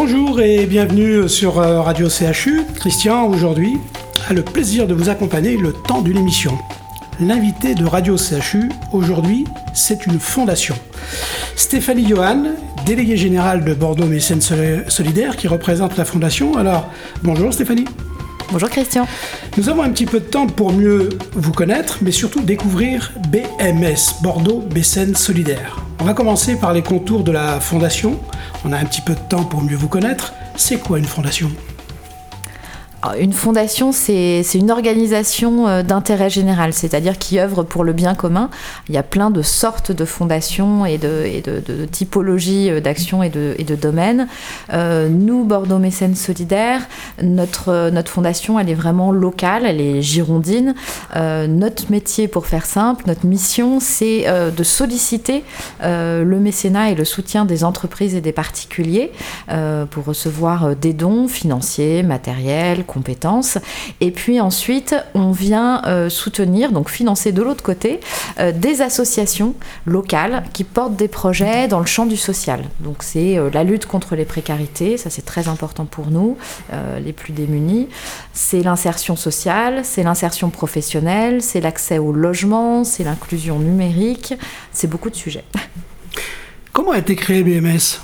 Bonjour et bienvenue sur euh, Radio CHU. Christian, aujourd'hui, a le plaisir de vous accompagner le temps d'une émission. L'invité de Radio CHU, aujourd'hui, c'est une fondation. Stéphanie Johan, déléguée générale de Bordeaux Mécène Solidaire, qui représente la fondation. Alors, bonjour Stéphanie. Bonjour Christian. Nous avons un petit peu de temps pour mieux vous connaître, mais surtout découvrir BMS, Bordeaux Mécène Solidaire. On va commencer par les contours de la fondation. On a un petit peu de temps pour mieux vous connaître. C'est quoi une fondation? Une fondation, c'est une organisation euh, d'intérêt général, c'est-à-dire qui œuvre pour le bien commun. Il y a plein de sortes de fondations et de, typologies euh, d'actions et de, domaines. Euh, nous, Bordeaux Mécène Solidaire, notre, notre fondation, elle est vraiment locale, elle est girondine. notre métier, pour faire simple, notre mission, c'est de solliciter le mécénat et le soutien des entreprises et des particuliers pour recevoir des dons financiers, matériels, compétences. Et puis ensuite, on vient euh, soutenir, donc financer de l'autre côté, euh, des associations locales qui portent des projets dans le champ du social. Donc c'est euh, la lutte contre les précarités, ça c'est très important pour nous, les plus démunis. C'est l'insertion sociale, c'est l'insertion professionnelle, c'est l'accès au logement, c'est l'inclusion numérique, c'est beaucoup de sujets. Comment a été créé BMS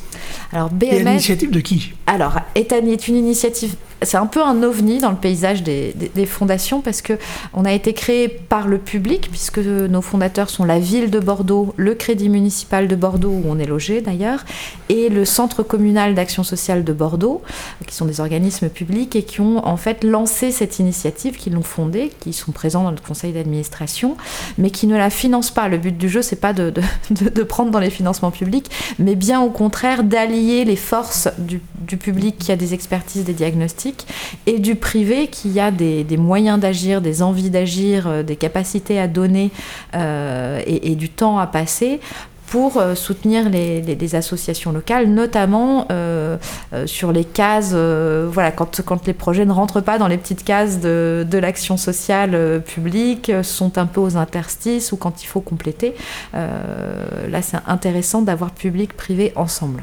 alors BMS. Et l'initiative de qui? Alors, est une initiative c'est un peu un ovni dans le paysage des, fondations parce que on a été créé par le public puisque nos fondateurs sont la ville de Bordeaux, le Crédit municipal de Bordeaux où on est logé d'ailleurs et le Centre communal d'action sociale de Bordeaux qui sont des organismes publics et qui ont en fait lancé cette initiative, qui l'ont fondée, qui sont présents dans le conseil d'administration, mais qui ne la financent pas. Le but du jeu c'est pas de, prendre dans les financements publics, mais bien au contraire d'allier les forces du public qui a des expertises, des diagnostics et du privé qui a des, moyens d'agir, des envies d'agir, euh, des capacités à donner euh, et, du temps à passer pour euh, soutenir les, associations locales, notamment sur les cases, voilà, quand, les projets ne rentrent pas dans les petites cases de, de l'action sociale publique, sont un peu aux interstices ou quand il faut compléter. là, c'est intéressant d'avoir public-privé ensemble.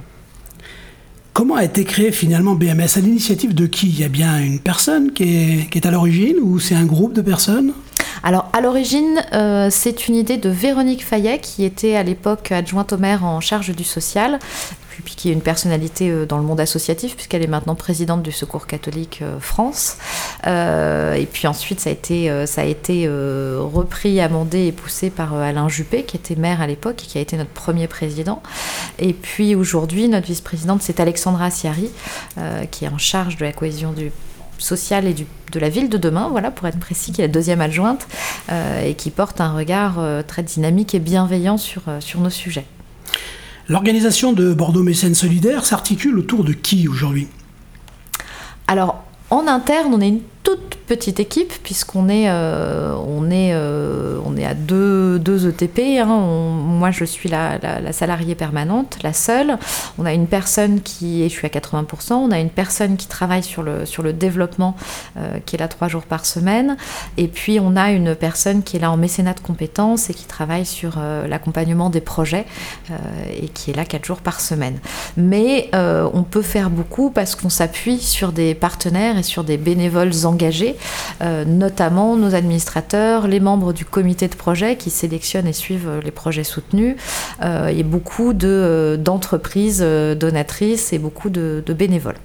Comment a été créé finalement BMS À l'initiative de qui? Il y a bien une personne qui est, à l'origine ou c'est un groupe de personnes? Alors, à l'origine, euh, c'est une idée de Véronique Fayet, qui était à l'époque adjointe au maire en charge du social, puis qui est une personnalité euh, dans le monde associatif, puisqu'elle est maintenant présidente du Secours catholique euh, France. et puis ensuite, ça a été, repris, amendé et poussé par Alain Juppé, qui était maire à l'époque et qui a été notre premier président. Et puis aujourd'hui, notre vice-présidente, c'est Alexandra Siari, qui est en charge de la cohésion du sociale et de la ville de demain, voilà, pour être précis, qui est la deuxième adjointe euh, et qui porte un regard euh, très dynamique et bienveillant euh, sur nos sujets. L'organisation de Bordeaux Mécène Solidaire s'articule autour de qui aujourd'hui? Alors, en interne, on est une toute petite équipe puisqu'on est, euh, on est, euh, on est à deux, deux ETP. Hein. moi, je suis la, la, salariée permanente, la seule. On a une personne qui est, je suis à 80%, on a une personne qui travaille sur le, sur le développement, euh, qui est là trois jours par semaine. Et puis, on a une personne qui est là en mécénat de compétences et qui travaille sur l'accompagnement des projets et qui est là quatre jours par semaine. Mais on peut faire beaucoup parce qu'on s'appuie sur des partenaires et sur des bénévoles euh, notamment nos administrateurs, les membres du comité de projet qui sélectionnent et suivent les projets soutenus, euh, et beaucoup d'entreprises donatrices et beaucoup de bénévoles.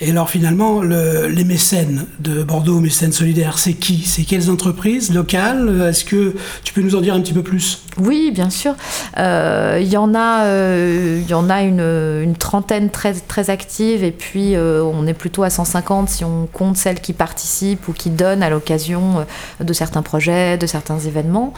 Et alors finalement, les mécènes de Bordeaux, mécènes solidaires, c'est qui? C'est quelles entreprises locales? Est-ce que tu peux nous en dire un petit peu plus? Oui, bien sûr. Euh, il y en a, euh, y en a une, trentaine très, très active et puis euh, on est plutôt à 150 si on compte celles qui participent ou qui donnent à l'occasion de certains projets, de certains événements.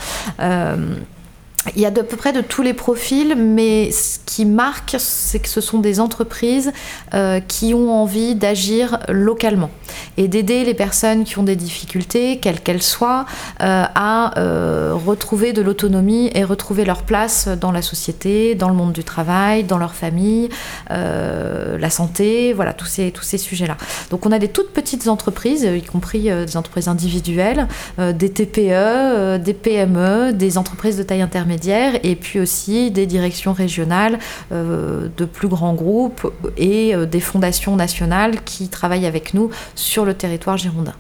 Il y a de peu près de tous les profils, mais ce qui marque, c'est que ce sont des entreprises euh, qui ont envie d'agir localement et d'aider les personnes qui ont des difficultés, quelles qu'elles soient, euh, à euh, retrouver de l'autonomie et retrouver leur place dans la société, dans le monde du travail, dans leur famille, la santé, voilà, tous ces, tous ces sujets-là. Donc on a des toutes petites entreprises, y compris des entreprises individuelles, des TPE, des PME, des entreprises de taille intermédiaire et puis aussi des directions régionales de plus grands groupes et des fondations nationales qui travaillent avec nous sur le territoire girondin.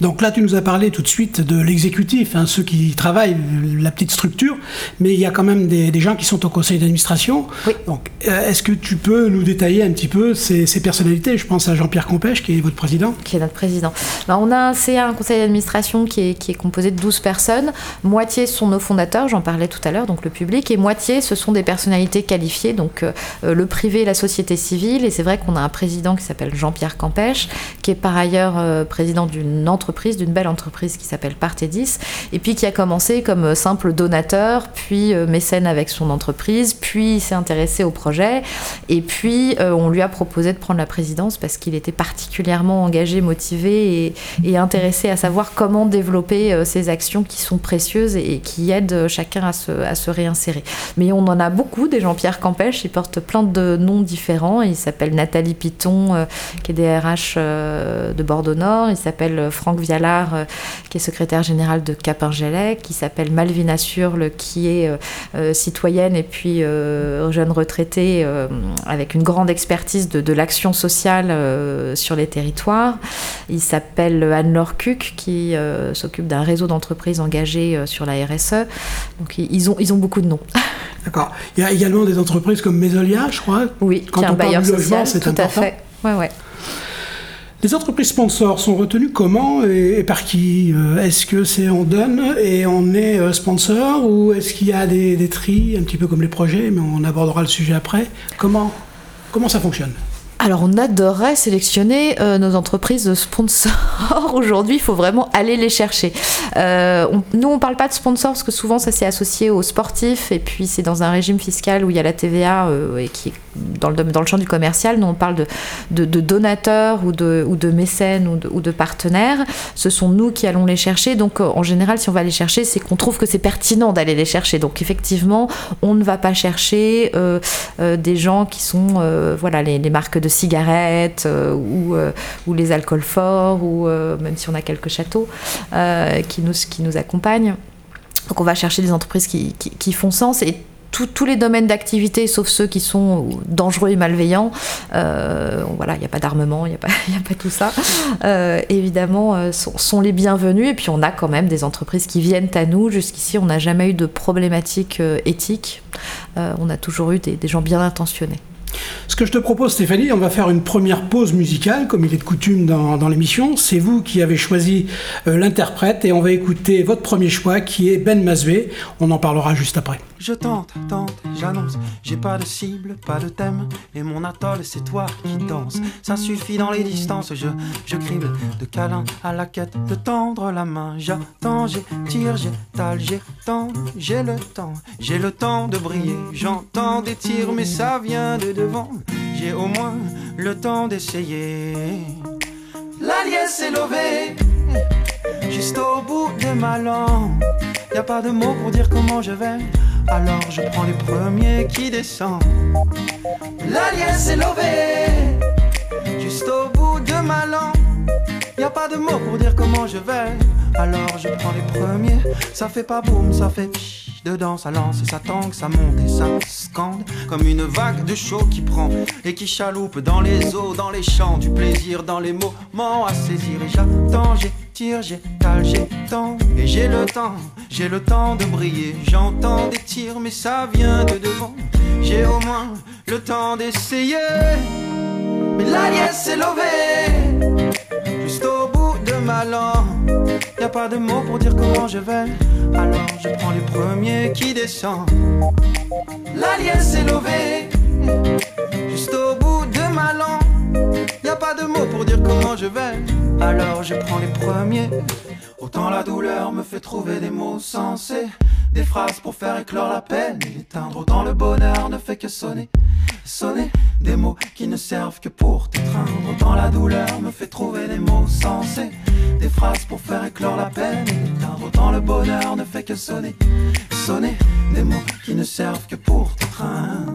Donc là, tu nous as parlé tout de suite de l'exécutif, hein, ceux qui travaillent, la petite structure, mais il y a quand même des, gens qui sont au conseil d'administration. Donc, euh, est-ce que tu peux nous détailler un petit peu ces, personnalités? Je pense à Jean-Pierre Compèche, qui est votre président. Qui est notre président. on a un CA, un conseil d'administration qui est, qui est composé de 12 personnes. Moitié sont nos fondateurs, j'en parlais tout à l'heure, donc le public, et moitié, ce sont des personnalités qualifiées, donc euh, euh, le privé, la société civile. Et c'est vrai qu'on a un président qui s'appelle Jean-Pierre Campèche, qui est par ailleurs président du d'une entreprise, d'une belle entreprise qui s'appelle Partedis, et puis qui a commencé comme simple donateur, puis euh, mécène avec son entreprise, puis s'est intéressé au projet, et puis euh, on lui a proposé de prendre la présidence parce qu'il était particulièrement engagé, motivé et, intéressé à savoir comment développer euh, ces actions qui sont précieuses et, qui aident chacun à se, à se réinsérer. Mais on en a beaucoup, des Jean-Pierre Campèche, il porte plein de noms différents, il s'appelle Nathalie Piton, qui est DRH de Bordeaux Nord, il s'appelle Franck Vialard, euh, qui est secrétaire général de Cap-Argelec, qui s'appelle Malvina Surle, qui est euh, euh, citoyenne et puis jeune retraitée avec une grande expertise de, l'action sociale sur les territoires. Il s'appelle Anne-Laure Cuc, qui s'occupe d'un réseau d'entreprises engagées sur la RSE. Donc ils ont, ils ont beaucoup de noms. D'accord. Il y a également des entreprises comme Mesolia, je crois. Oui, quand on un bailleur social, c'est tout à fait. Ouais, ouais. Les entreprises sponsors sont retenues comment et, par qui euh, Est-ce que c'est on donne et on est euh, sponsor ou est-ce qu'il y a des, des tris, un petit peu comme les projets, mais on abordera le sujet après. Comment, comment ça fonctionne? Alors, on adorerait sélectionner euh, nos entreprises sponsors. Aujourd'hui, il faut vraiment aller les chercher. Euh, nous, on ne parle pas de sponsors parce que souvent, ça s'est associé aux sportifs et puis c'est dans un régime fiscal où il y a la TVA euh, et qui est dans le, champ du commercial. Nous, on parle de, donateurs ou de, mécènes ou de, partenaires. Ce sont nous qui allons les chercher. Donc, en général, si on va les chercher, c'est qu'on trouve que c'est pertinent d'aller les chercher. Donc, effectivement, on ne va pas chercher des gens qui sont voilà, les marques de cigarettes euh, ou, euh, ou, les alcools forts, ou euh, même si on a quelques châteaux qui, nous, qui nous accompagnent. Donc on va chercher des entreprises qui, qui, font sens et tous les domaines d'activité, sauf ceux qui sont dangereux et malveillants, voilà, il n'y a pas d'armement, il n'y a, a, pas tout ça, évidemment, sont, sont, les bienvenus. Et puis on a quand même des entreprises qui viennent à nous. Jusqu'ici, on n'a jamais eu de problématiques éthiques. on a toujours eu des gens bien intentionnés. Ce que je te propose, Stéphanie, on va faire une première pause musicale, comme il est de coutume dans, l'émission. C'est vous qui avez choisi euh, l'interprète et on va écouter votre premier choix qui est Ben Masvé. On en parlera juste après. Je tente, tente, j'annonce. J'ai pas de cible, pas de thème. Et mon atoll, c'est toi qui danse. Ça suffit dans les distances. Je, je crible de câlin à la quête de tendre la main. J'attends, j'étire, j'étale, j'étends. J'ai le temps, j'ai le temps de briller. J'entends des tirs, mais ça vient de devant. J'ai au moins le temps d'essayer. La liesse est levée, juste au bout de ma langue. Y a pas de mots pour dire comment je vais. Alors je prends les premiers qui descendent. La liesse est levée, juste au bout de ma langue. Y a pas de mots pour dire comment je vais. Alors je prends les premiers. Ça fait pas boum, ça fait dedans, ça lance ça tangue, ça monte et ça scande comme une vague de chaud qui prend et qui chaloupe dans les eaux, dans les champs, du plaisir dans les moments à saisir. Et j'attends, j'étire, j'étale, j'étends et j'ai le temps, j'ai le temps de briller. J'entends des tirs, mais ça vient de devant. J'ai au moins le temps d'essayer. Mais la liesse est levée, juste au bout de ma langue. Y a pas de mots pour dire comment je vais. Alors je prends les premiers qui descendent. La liesse est levée, juste au bout de ma langue. Y a pas de mots pour dire comment je vais. Alors je prends les premiers. Autant la douleur me fait trouver des mots sensés. Des phrases pour faire éclore la peine et l'éteindre. Autant le bonheur ne fait que sonner, sonner. Des mots qui ne servent que pour t'étreindre. Autant la douleur me fait trouver des mots sensés. Des phrases pour faire éclore la peine et l'éteindre. Autant le bonheur ne fait que sonner, sonner. Des mots qui ne servent que pour t'étreindre.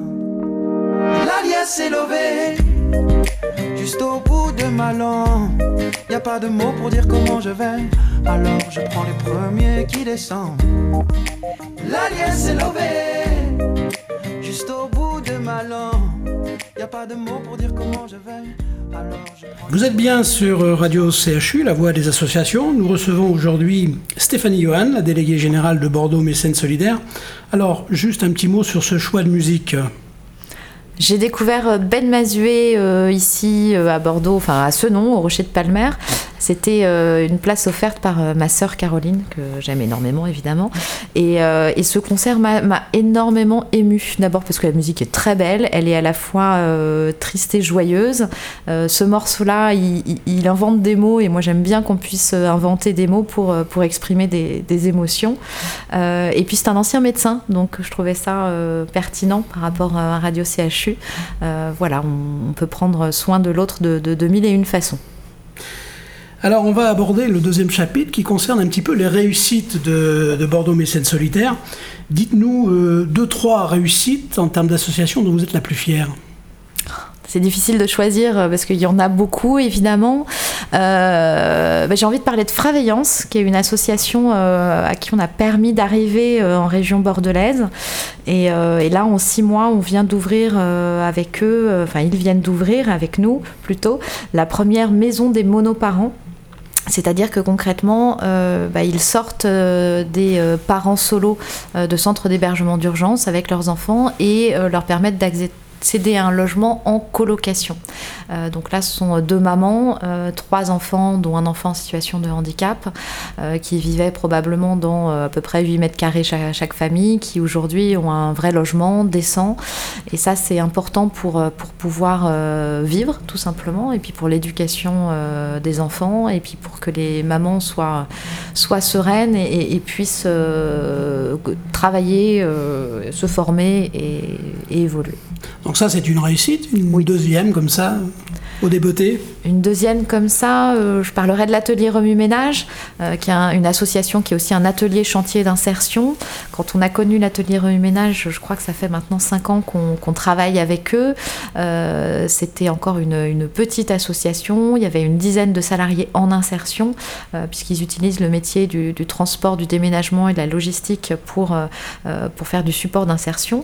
La liesse est levée, juste au A pas de mots pour dire comment je vais. Alors je prends les premiers qui descendent. La liesse est levée, juste au bout de ma langue. Y a pas de mots pour dire comment je vais. Vous êtes bien sur Radio CHU, la voix des associations. Nous recevons aujourd'hui Stéphanie Johan, la déléguée générale de Bordeaux Mécène Solidaire. Alors, juste un petit mot sur ce choix de musique. J'ai découvert Ben Mazué euh, ici euh, à Bordeaux, enfin à ce nom, au Rocher de Palmer. C'était euh, une place offerte par euh, ma sœur Caroline, que j'aime énormément évidemment. Et, euh, ce concert m'a énormément émue. D'abord parce que la musique est très belle, elle est à la fois triste et joyeuse. ce morceau-là, il, invente des mots et moi j'aime bien qu'on puisse inventer des mots pour, pour exprimer des, émotions. et puis c'est un ancien médecin, donc je trouvais ça pertinent par rapport à Radio CHU. voilà, on, peut prendre soin de l'autre de, de, de mille et une façons. Alors on va aborder le deuxième chapitre qui concerne un petit peu les réussites de, Bordeaux Mécène Solitaire. Dites-nous euh, deux, trois réussites en termes d'association dont vous êtes la plus fière. C'est difficile de choisir euh, parce qu'il y en a beaucoup, évidemment. Euh, bah, j'ai envie de parler de Fraveillance, qui est une association à qui on a permis d'arriver en région bordelaise. Et, et, là, en six mois, on vient d'ouvrir avec eux, enfin, ils viennent d'ouvrir avec nous plutôt, la première maison des monoparents c'est-à-dire que concrètement, euh, bah, ils sortent euh, des euh, parents solos de centres d'hébergement d'urgence avec leurs enfants et leur permettent d'accéder à un logement en colocation. Euh, donc là, ce sont deux mamans, euh, trois enfants, dont un enfant en situation de handicap, euh, qui vivaient probablement dans à peu près 8 mètres carrés chaque, famille, qui aujourd'hui ont un vrai logement décent. Et ça, c'est important pour, pour pouvoir vivre, tout simplement, et puis pour l'éducation des enfants, et puis pour que les mamans soient, soient sereines et, puissent travailler, se former et évoluer. Donc ça, c'est une réussite, une deuxième comme ça au Une deuxième comme ça, euh, je parlerai de l'atelier Remue-Ménage, euh, qui est une association qui est aussi un atelier chantier d'insertion. Quand on a connu l'atelier Remue-Ménage, je crois que ça fait maintenant cinq ans qu'on travaille avec eux. Euh, c'était encore une, petite association, il y avait une dizaine de salariés en insertion, puisqu'ils utilisent le métier du, transport, du déménagement et de la logistique pour, pour faire du support d'insertion.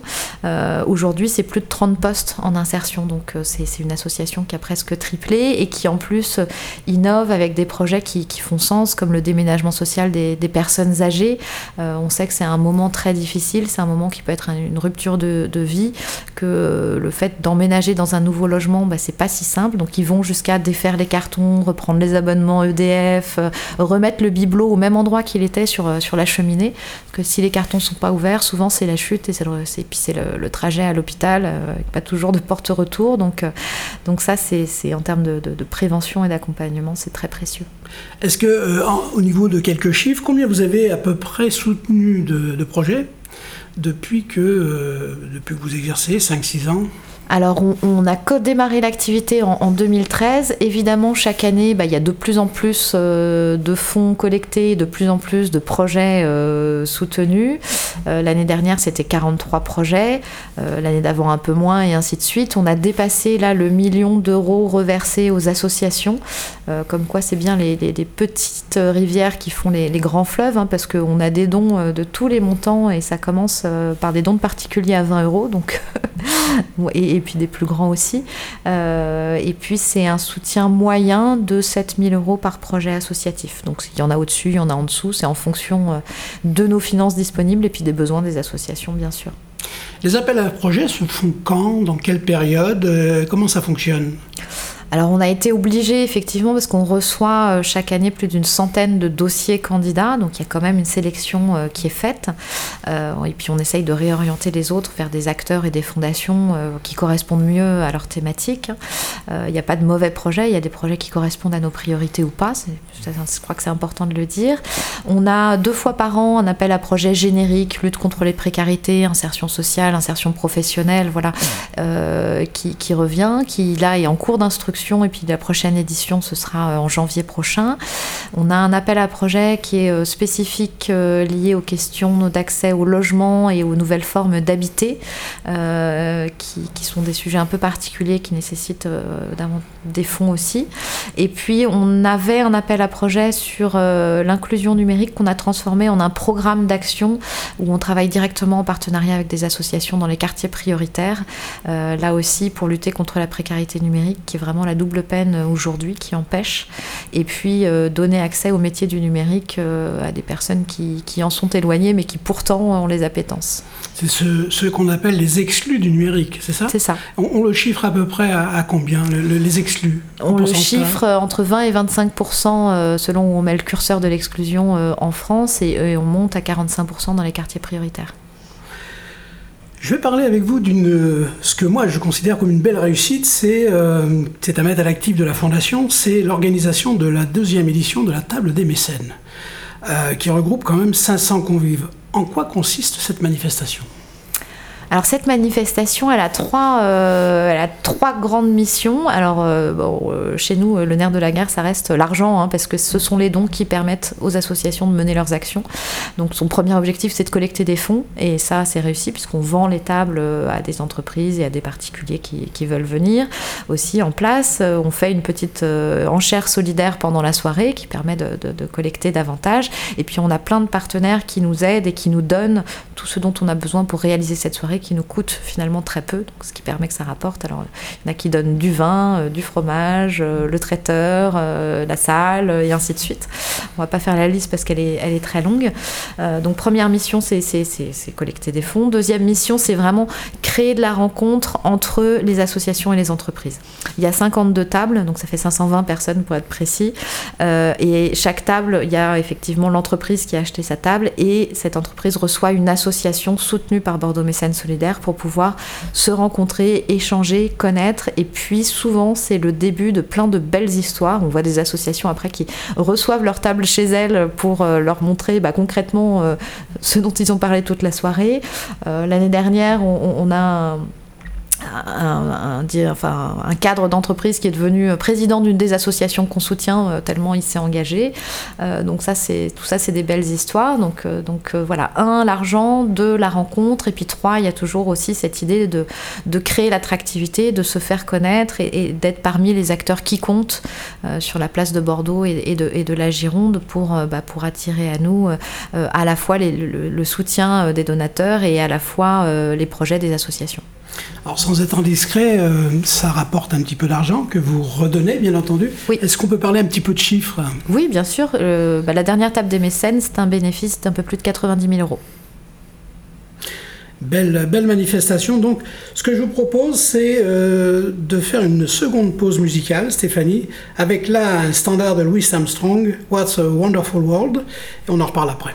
Aujourd'hui, c'est plus de 30 postes en insertion, donc c'est une association qui a presque triplé et qui en plus innove avec des projets qui, font sens, comme le déménagement social des, personnes âgées. Euh, on sait que c'est un moment très difficile, c'est un moment qui peut être une rupture de, vie, que le fait d'emménager dans un nouveau logement, bah, c'est pas si simple. Donc ils vont jusqu'à défaire les cartons, reprendre les abonnements EDF, euh, remettre le bibelot au même endroit qu'il était sur, euh, sur la cheminée. Parce que si les cartons sont pas ouverts, souvent c'est la chute et, puis c'est le, trajet à l'hôpital, pas toujours de porte-retour. Donc, donc ça, c'est en termes de, prévention et d'accompagnement, c'est très précieux. Est-ce que, euh, au niveau de quelques chiffres, combien vous avez à peu près soutenu de, projets depuis que, euh, depuis que vous exercez 5-6 ans? Alors, on, a démarré l'activité en, 2013. Évidemment, chaque année, bah, il y a de plus en plus euh, de fonds collectés, de plus en plus de projets euh, soutenus. Euh, l'année dernière, c'était 43 projets. L'année d'avant, un peu moins, et ainsi de suite. On a dépassé là le million d'euros reversés aux associations. comme quoi, c'est bien les, petites rivières qui font les, grands fleuves, hein, parce qu'on a des dons de tous les montants, et ça commence par des dons de particuliers à 20 euros. Donc, et, puis des plus grands aussi. Euh, et puis c'est un soutien moyen de 7000 euros par projet associatif. Donc il y en a au-dessus, il y en a en dessous, c'est en fonction euh, de nos finances disponibles et puis des besoins des associations bien sûr. Les appels à projets se font quand? Dans quelle période? Euh, Comment ça fonctionne? Alors on a été obligé effectivement parce qu'on reçoit euh, chaque année plus d'une centaine de dossiers candidats, donc il y a quand même une sélection euh, qui est faite. Euh, et puis on essaye de réorienter les autres vers des acteurs et des fondations qui correspondent mieux à leur thématique. Il n'y a pas de mauvais projets, il y a des projets qui correspondent à nos priorités ou pas. Je crois que c'est important de le dire. On a deux fois par an un appel à projet générique, lutte contre les précarités, insertion sociale, insertion professionnelle, voilà, qui, qui revient, qui là est en cours d'instruction et puis la prochaine édition, ce sera en janvier prochain. On a un appel à projet qui est spécifique lié aux questions d'accès au logement et aux nouvelles formes d'habiter, qui, sont des sujets un peu particuliers qui nécessitent des fonds aussi. Et puis, on avait un appel à projet sur l'inclusion numérique qu'on a transformé en un programme d'action où on travaille directement en partenariat avec des associations dans les quartiers prioritaires. Euh, là aussi, pour lutter contre la précarité numérique, qui est vraiment la double peine aujourd'hui, qui empêche. Et puis, euh, donner accès au métier du numérique euh, à des personnes qui, qui, en sont éloignées, mais qui pourtant ont les appétences. C'est ce qu'on appelle les exclus du numérique, c'est ça? C'est ça. On, le chiffre à peu près à, combien, les exclus? On le chiffre entre 20 et 25 selon où on met le curseur de l'exclusion en France, et, et on monte à 45% dans les quartiers prioritaires. Je vais parler avec vous d'une ce que moi je considère comme une belle réussite, c'est euh, à mettre à l'actif de la Fondation, c'est l'organisation de la deuxième édition de la table des mécènes, euh, qui regroupe quand même 500 convives. En quoi consiste cette manifestation? Alors cette manifestation, elle a trois, euh, a trois grandes missions. Alors euh, euh, chez nous, le nerf de la guerre, ça reste l'argent, hein, parce que ce sont les dons qui permettent aux associations de mener leurs actions. Donc son premier objectif, c'est de collecter des fonds, et ça, c'est réussi puisqu'on vend les tables à des entreprises et à des particuliers qui, veulent venir. Aussi en place, on fait une petite enchère solidaire pendant la soirée qui permet de, de collecter davantage. Et puis on a plein de partenaires qui nous aident et qui nous donnent tout ce dont on a besoin pour réaliser cette soirée qui nous coûte finalement très peu, ce qui permet que ça rapporte. Alors, il y en a qui donnent du vin, euh, du fromage, euh, le traiteur, euh, la salle, et ainsi de suite. On va pas faire la liste parce qu'elle est, elle est très longue. donc, première mission, c'est collecter des fonds. Deuxième mission, c'est vraiment créer de la rencontre entre les associations et les entreprises. Il y a 52 tables, donc ça fait 520 personnes pour être précis. et chaque table, il y a effectivement l'entreprise qui a acheté sa table et cette entreprise reçoit une association soutenue par Bordeaux Mécène Solidaire pour pouvoir se rencontrer, échanger, connaître. Et puis souvent, c'est le début de plein de belles histoires. On voit des associations après qui reçoivent leur table chez elles pour euh, leur montrer bah, concrètement euh, ce dont ils ont parlé toute la soirée. Euh, l'année dernière, on, a un cadre d'entreprise qui est devenu président d'une des associations qu'on soutient euh, tellement il s'est engagé. Euh, donc ça, c'est tout ça, c'est des belles histoires. Donc, euh, voilà, un, l'argent, deux, la rencontre, et puis trois, il y a toujours aussi cette idée de, créer l'attractivité, de se faire connaître et, d'être parmi les acteurs qui comptent sur la place de Bordeaux et, de, la Gironde pour, bah, attirer à nous à la fois le, le, soutien des donateurs et à la fois les projets des associations. Alors sans être indiscret, euh, ça rapporte un petit peu d'argent que vous redonnez, bien entendu. Oui. Est-ce qu'on peut parler un petit peu de chiffres? Oui, bien sûr. Euh, bah, la dernière table des mécènes, c'est un bénéfice d'un peu plus de 90 000 euros. Belle, belle manifestation. Donc, ce que je vous propose, c'est euh, de faire une seconde pause musicale, Stéphanie, avec là un standard de Louis Armstrong, What's a Wonderful World, et on en reparle après.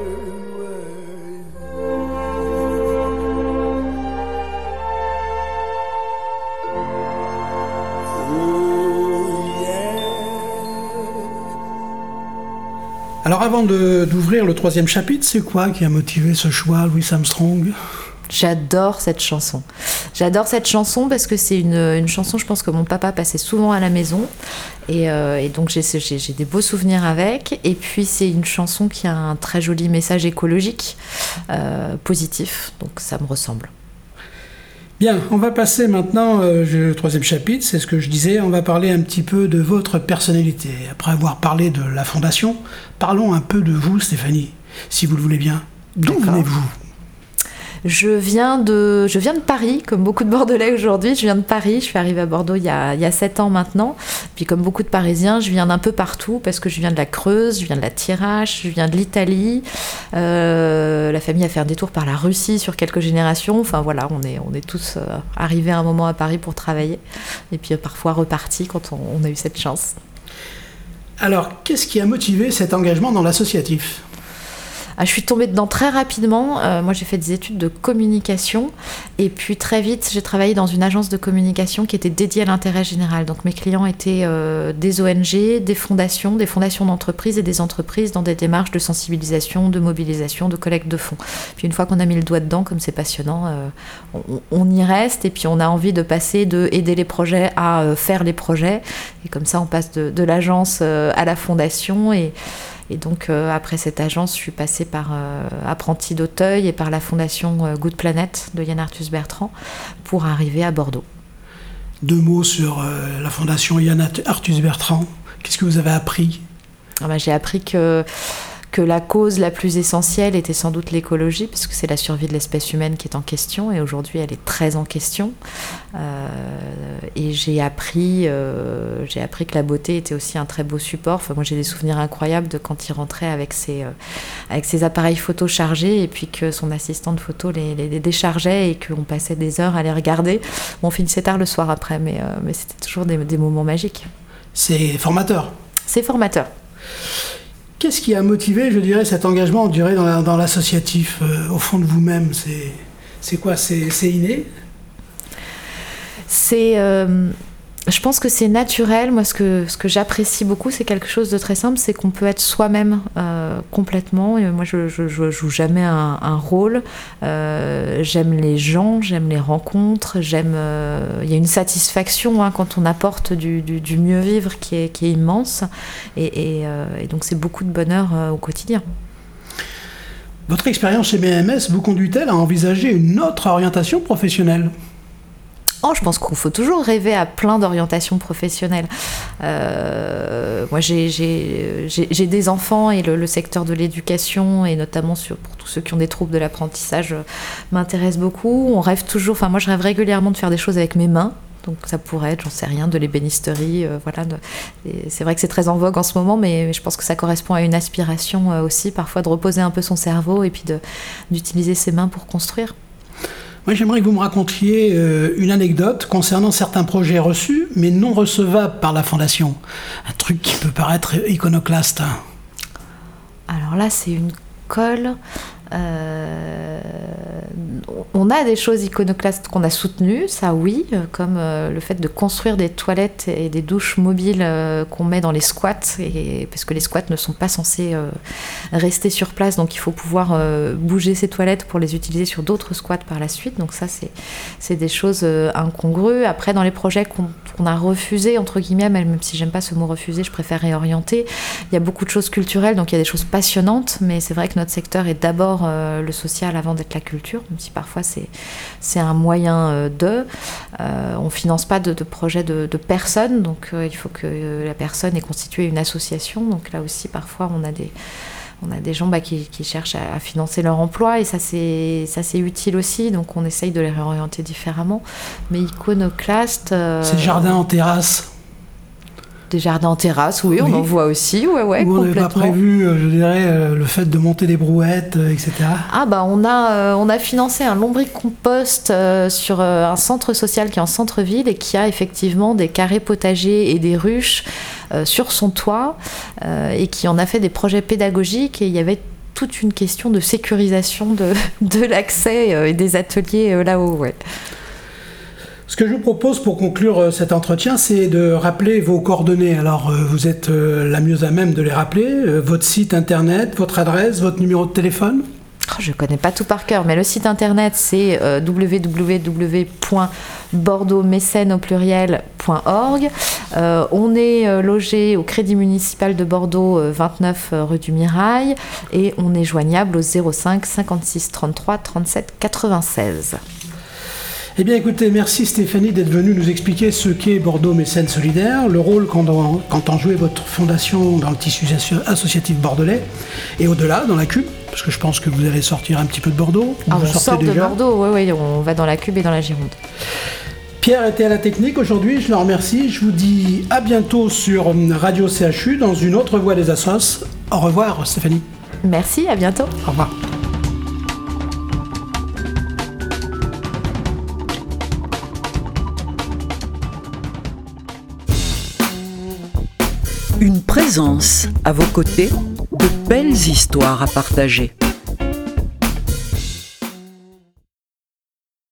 Alors avant d'ouvrir le troisième chapitre, c'est quoi qui a motivé ce choix, Louis Armstrong? J'adore cette chanson. J'adore cette chanson parce que c'est une, chanson, je pense que mon papa passait souvent à la maison. Et, euh, donc j'ai des beaux souvenirs avec. Et puis c'est une chanson qui a un très joli message écologique, euh, positif. Donc ça me ressemble. Bien, on va passer maintenant euh, au troisième chapitre, c'est ce que je disais, on va parler un petit peu de votre personnalité. Après avoir parlé de la fondation, parlons un peu de vous Stéphanie, si vous le voulez bien. D'où venez-vous? Je viens, de, je viens de Paris, comme beaucoup de Bordelais aujourd'hui. Je viens de Paris. Je suis arrivée à Bordeaux il y a, il 7 ans maintenant. Puis, comme beaucoup de Parisiens, je viens d'un peu partout parce que je viens de la Creuse, je viens de la Thiérache, je viens de l'Italie. Euh, la famille a fait un détour par la Russie sur quelques générations. Enfin, voilà, on est, on est tous euh, arrivés à un moment à Paris pour travailler. Et puis, parfois repartis quand on a eu cette chance. Alors, qu'est-ce qui a motivé cet engagement dans l'associatif? Je suis tombée dedans très rapidement. Euh, moi, j'ai fait des études de communication. Et puis, très vite, j'ai travaillé dans une agence de communication qui était dédiée à l'intérêt général. Donc, mes clients étaient euh, des ONG, des fondations, des fondations d'entreprises et des entreprises dans des démarches de sensibilisation, de mobilisation, de collecte de fonds. Puis, une fois qu'on a mis le doigt dedans, comme c'est passionnant, euh, on, y reste. Et puis, on a envie de passer de aider les projets à faire les projets. Et comme ça, on passe de, de l'agence à la fondation. Et et donc, euh, après cette agence, je suis passée par euh, Apprenti d'Auteuil et par la fondation euh, Good Planet de Yann Arthus Bertrand pour arriver à Bordeaux. Deux mots sur la fondation Yann Arthus Bertrand. Qu'est-ce que vous avez appris? Ah bah, J'ai appris que que la cause la plus essentielle était sans doute l'écologie, puisque c'est la survie de l'espèce humaine qui est en question, et aujourd'hui elle est très en question. Euh, et j'ai appris, euh, j'ai appris que la beauté était aussi un très beau support. Enfin, moi j'ai des souvenirs incroyables de quand il rentrait avec ses, euh, avec ses appareils photo chargés, et puis que son assistant de photo les, les, déchargeait, et qu'on passait des heures à les regarder. Bon, on finissait tard le soir après, mais, mais c'était toujours des, des moments magiques. C'est formateur. C'est formateur. Qu'est-ce qui a motivé, je dirais, cet engagement, on dirait, dans l'associatif, euh, au fond de vous-même? C'est quoi? C'est inné? C'est euh, je pense que c'est naturel. Moi, ce que, ce que j'apprécie beaucoup, c'est quelque chose de très simple, c'est qu'on peut être soi-même euh, complètement. Moi, je, ne joue jamais un, rôle. Euh, j'aime les gens, j'aime les rencontres, j'aime. Euh, il y a une satisfaction hein, quand on apporte du, du, mieux vivre qui est, qui est immense. Et donc, c'est beaucoup de bonheur au quotidien. Votre expérience chez BMS vous conduit-elle à envisager une autre orientation professionnelle? Oh, je pense qu'il faut toujours rêver à plein d'orientations professionnelles. Euh, moi, j'ai des enfants et le, secteur de l'éducation, et notamment pour tous ceux qui ont des troubles de l'apprentissage, euh, m'intéresse beaucoup. On rêve toujours, enfin, moi, je rêve régulièrement de faire des choses avec mes mains. Donc ça pourrait être, j'en sais rien, de l'ébénisterie. Euh, voilà. C'est vrai que c'est très en vogue en ce moment, mais je pense que ça correspond à une aspiration aussi, parfois de reposer un peu son cerveau et puis d'utiliser ses mains pour construire. Moi, j'aimerais que vous me racontiez euh, une anecdote concernant certains projets reçus, mais non recevables par la Fondation. Un truc qui peut paraître iconoclaste. Alors là, c'est une colle euh, on a des choses iconoclastes qu'on a soutenues, ça oui, euh, comme euh, le fait de construire des toilettes et des douches mobiles qu'on met dans les squats, et, parce que les squats ne sont pas censés rester sur place, donc il faut pouvoir bouger ces toilettes pour les utiliser sur d'autres squats par la suite. Donc ça, c'est des choses incongrues. Après, dans les projets qu'on a refusés, entre guillemets, même si j'aime pas ce mot refuser, je préfère réorienter, il y a beaucoup de choses culturelles, donc il y a des choses passionnantes, mais c'est vrai que notre secteur est d'abord euh, le social avant d'être la culture, même si parfois c'est un moyen euh, de. Euh, on ne finance pas de, de projets de, personnes, donc il faut que la personne ait constitué une association. Donc là aussi, parfois, on a des on a des gens bah, qui, cherchent à, financer leur emploi et ça c'est ça c'est utile aussi donc on essaye de les réorienter différemment mais iconoclaste c'est le jardin en terrasse Des jardins en terrasse, oui, on en voit aussi, ouais, ouais, Où on n'avait pas prévu, euh, je dirais, euh, le fait de monter des brouettes, euh, etc. Ah bah on a, on a financé un lombricompost sur un centre social qui est en centre-ville et qui a effectivement des carrés potagers et des ruches sur son toit et qui en a fait des projets pédagogiques et il y avait toute une question de sécurisation de, de l'accès et des ateliers là-haut. Ouais. Ce que je vous propose pour conclure euh, cet entretien, c'est de rappeler vos coordonnées. Alors, euh, vous êtes euh, la mieux à même de les rappeler. Votre site internet, votre adresse, votre numéro de téléphone oh, Je ne connais pas tout par cœur, mais le site internet, c'est www.bordeauxmécène au pluriel.org. on est logé au Crédit municipal de Bordeaux, 29 rue du Mirail, et on est joignable au 05 56 33 37 96. Eh bien écoutez, merci Stéphanie d'être venue nous expliquer ce qu'est Bordeaux Mécène Solidaire, le rôle qu'entend jouer votre fondation dans le tissu associatif bordelais et au-delà dans la Cube, parce que je pense que vous allez sortir un petit peu de Bordeaux. Ah, on sort de Bordeaux, oui, oui, on va dans la Cube et dans la Gironde. Pierre était à la technique aujourd'hui, je le remercie. Je vous dis à bientôt sur Radio CHU dans une autre voie des assos. Au revoir Stéphanie. Merci, à bientôt. Au revoir. À vos côtés, de belles histoires à partager.